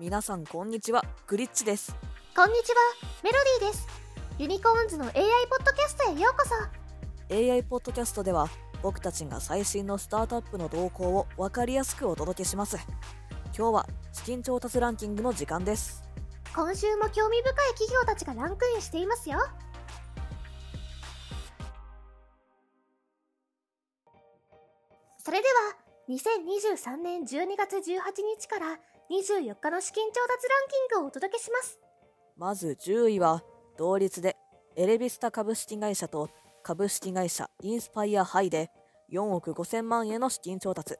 皆さんこんにちは。グリッチです。こんにちは。メロディーです。ユニコーンズの AI ポッドキャストへようこそ。AI ポッドキャストでは僕たちが最新のスタートアップの動向を分かりやすくお届けします。今日は資金調達ランキングの時間です。今週も興味深い企業たちがランクインしていますよ。それでは2023年12月18日から24日の資金調達ランキングをお届けします。まず10位は同率でエレビスタ株式会社と株式会社インスパイアハイで4億5000万円の資金調達。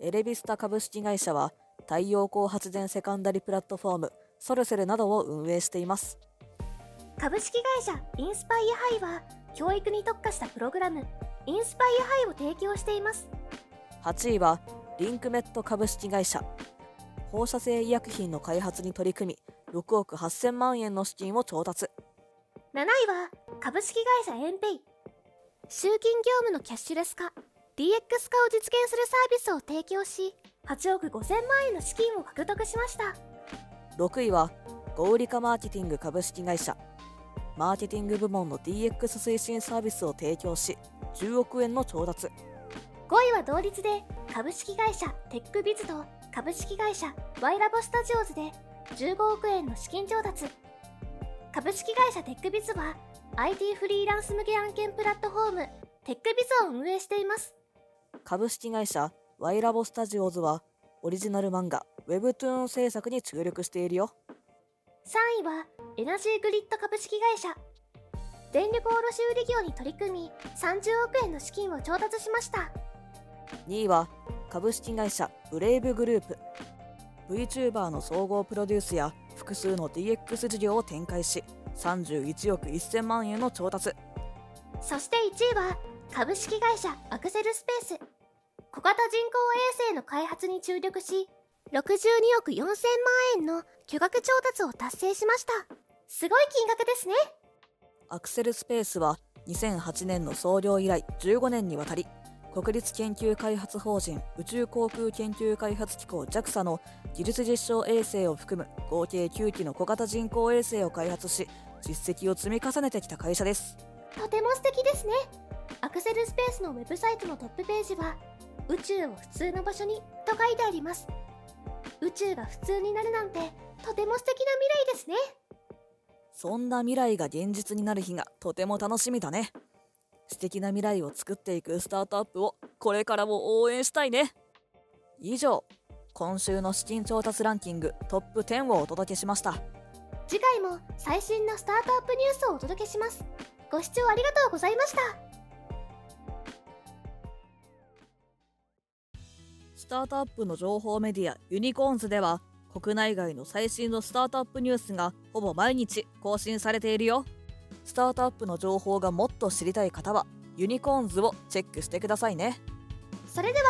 エレビスタ株式会社は太陽光発電セカンダリプラットフォームソルセルなどを運営しています。株式会社インスパイアハイは教育に特化したプログラムインスパイアハイを提供しています。8位はリンクメット株式会社放射性医薬品の開発に取り組み6億8000万円の資金を調達。7位は株式会社エンペイ。集金業務のキャッシュレス化 DX 化を実現するサービスを提供し8億5000万円の資金を獲得しました。6位はゴーリカマーケティング株式会社。マーケティング部門の DX 推進サービスを提供し10億円の調達。5位は同率で株式会社テックビズと株式会社ワイラボスタジオズで15億円の資金調達。株式会社テックビズは IT フリーランス向け案件プラットフォームテックビズを運営しています。株式会社ワイラボスタジオズはオリジナル漫画 Webtoon 制作に注力しているよ。3位はエナジーグリッド株式会社。電力卸売業に取り組み30億円の資金を調達しました。2位は株式会社ブレイブグループ。VTuber の総合プロデュースや複数の DX 事業を展開し31億1000万円の調達。そして1位は株式会社アクセルスペース。小型人工衛星の開発に注力し62億4000万円の巨額調達を達成しました。すごい金額ですね。アクセルスペースは2008年の創業以来15年にわたり国立研究開発法人宇宙航空研究開発機構 JAXA の技術実証衛星を含む合計9機の小型人工衛星を開発し実績を積み重ねてきた会社です。とても素敵ですね。アクセルスペースのウェブサイトのトップページは宇宙を普通の場所にと書いてあります。宇宙が普通になるなんてとても素敵な未来ですね。そんな未来が現実になる日がとても楽しみだね素敵な未来を作っていくスタートアップをこれからも応援したいね。以上今週の資金調達ランキングトップ10をお届けしました。次回も最新のスタートアップニュースをお届けします。ご視聴ありがとうございました。スタートアップの情報メディアユニコーンズでは国内外の最新のスタートアップニュースがほぼ毎日更新されているよスタートアップの情報がもっと知りたい方はユニコーンズをチェックしてくださいね。それでは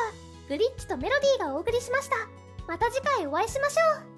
グリッチとメロディーがお送りしました。また次回お会いしましょう。